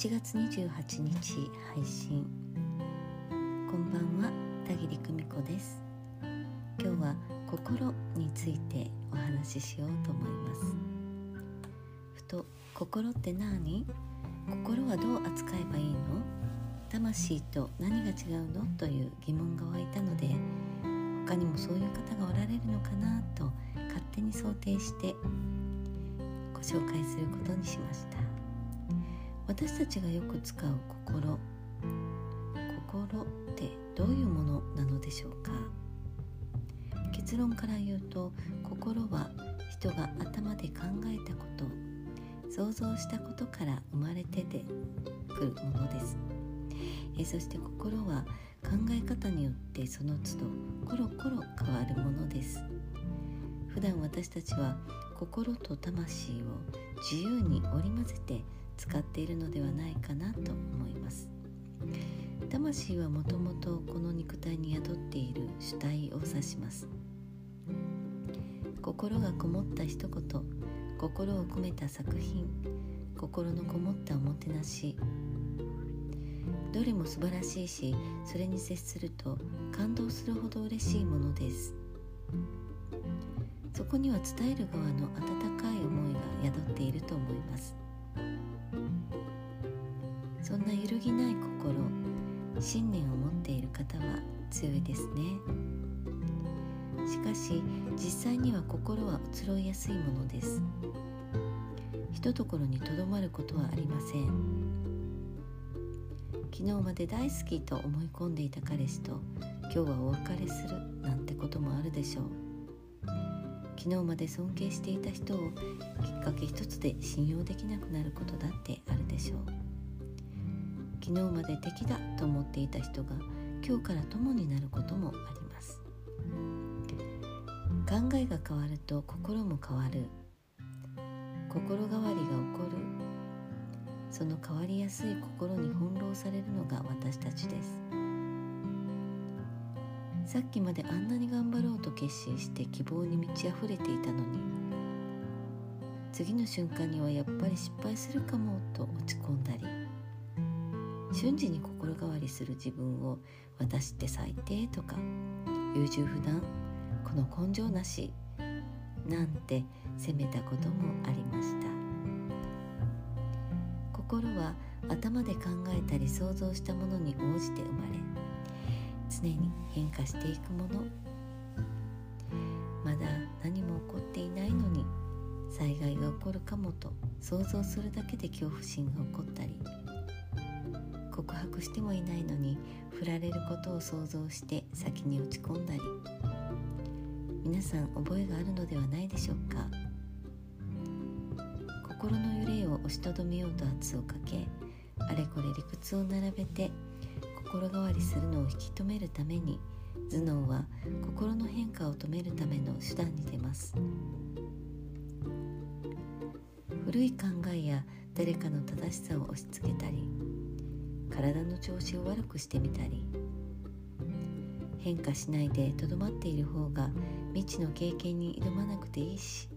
1月28日配信。こんばんは田切久美子です。今日は心についてお話ししようと思います。ふと心って何？心はどう扱えばいいの？魂と何が違うの？という疑問が湧いたので他にもそういう方がおられるのかな？と勝手に想定してご紹介することにしました。私たちがよく使う心。心ってどういうものなのでしょうか？結論から言うと心は人が頭で考えたこと想像したことから生まれててくるものです。えそして心は考え方によってその都度コロコロ変わるものです。普段私たちは心と魂を自由に織り交ぜて使っているのではないかなと思います。魂はもともとこの肉体に宿っている主体を指します。心がこもった一言心を込めた作品心のこもったおもてなし。どれも素晴らしいしそれに接すると感動するほど嬉しいものです。そこには伝える側の温かい思いが宿っていると思います。揺るぎない心信念を持っている方は強いですね。しかし実際には心は移ろいやすいものです。ひとところにとどまることはありません。昨日まで大好きと思い込んでいた彼氏と今日はお別れするなんてこともあるでしょう。昨日まで尊敬していた人をきっかけ一つで信用できなくなることだってあるでしょう。昨日まで敵だと思っていた人が今日から友になることもあります。考えが変わると心も変わる。心変わりが起こる。その変わりやすい心に翻弄されるのが私たちです。さっきまであんなに頑張ろうと決心して希望に満ち溢れていたのに次の瞬間にはやっぱり失敗するかもと落ち込んだり瞬時に心変わりする自分を私って最低とか優柔不断この根性なしなんて責めたこともありました。心は頭で考えたり想像したものに応じて生まれ常に変化していくもの。まだ何も起こっていないのに災害が起こるかもと想像するだけで恐怖心が起こったり告白してもいないのに振られることを想像して先に落ち込んだり。皆さん覚えがあるのではないでしょうか。心の揺れを押しとどめようと圧をかけあれこれ理屈を並べて心変わりするのを引き止めるために頭脳は心の変化を止めるための手段に出ます。古い考えや誰かの正しさを押し付けたり体の調子を悪くしてみたり変化しないでとどまっている方が未知の経験に挑まなくていいし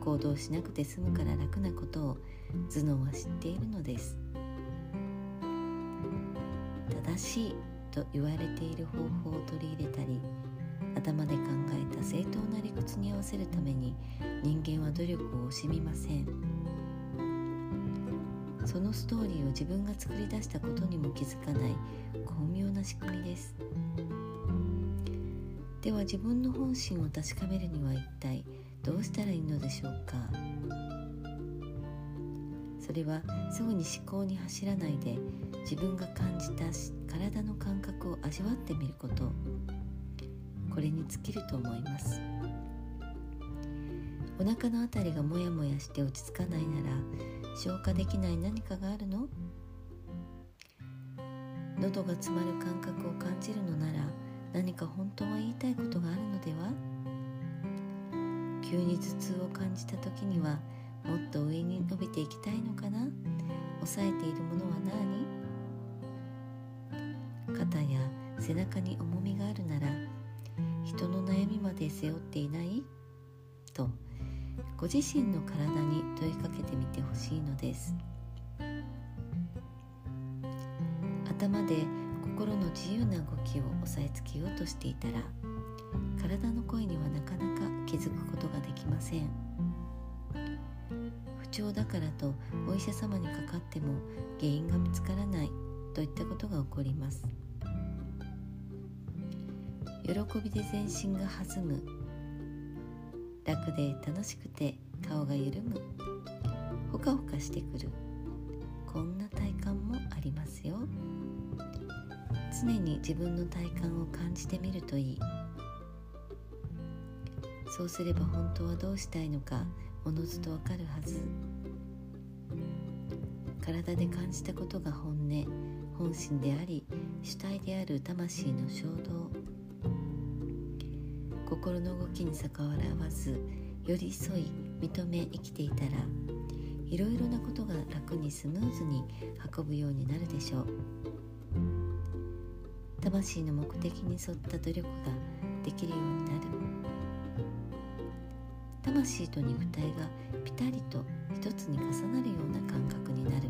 行動しなくて済むから楽なことを頭脳は知っているのです正しいと言われている方法を取り入れたり頭で考えた正当な理屈に合わせるために人間は努力を惜しみません。そのストーリーを自分が作り出したことにも気づかない巧妙な仕組みです。では自分の本心を確かめるには一体どうしたらいいのでしょうか？それはすぐに思考に走らないで自分が感じた体の感覚を味わってみること。これに尽きると思います。お腹のあたりがモヤモヤして落ち着かないなら消化できない何かがあるの？喉が詰まる感覚を感じるのなら何か本当は言いたいことがあるのでは？急に頭痛を感じた時にはもっと上に伸びていきたいのかな？抑えているものは何？肩や背中に重みがあるなら人の悩みまで背負っていない？と。ご自身の体に問いかけてみてほしいのです。頭で心の自由な動きを押さえつけようとしていたら体の声にはなかなか気づくことができません。不調だからとお医者様にかかっても原因が見つからないといったことが起こります。喜びで全身が弾む楽で楽しくて顔が緩む。ほかほかしてくる。こんな体感もありますよ。常に自分の体感を感じてみるといい。そうすれば本当はどうしたいのかおのずとわかるはず。体で感じたことが本音本心であり主体である魂の衝動。心の動きに逆らわず寄り添い認め生きていたらいろいろなことが楽にスムーズに運ぶようになるでしょう。魂の目的に沿った努力ができるようになる。魂と肉体がピタリと一つに重なるような感覚になる。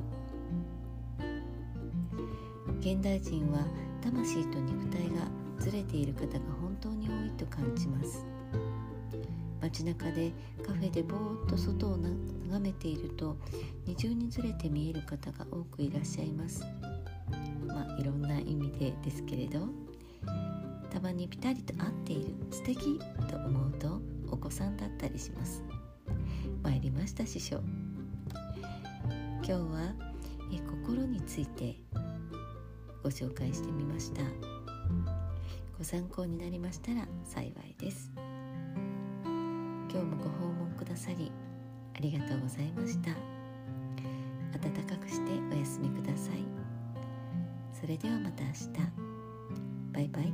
現代人は魂と肉体がずれている方が本当に多いと感じます。街中でカフェでぼーっと外を眺めていると二重にずれて見える方が多くいらっしゃいます。まあいろんな意味でですけれどたまにピタリと合っている素敵と思うとお子さんだったりします。参りました師匠。今日はえ心についてご紹介してみました。ご参考になりましたら幸いです。今日もご訪問くださりありがとうございました。暖かくしてお休みください。それではまた明日。バイバイ。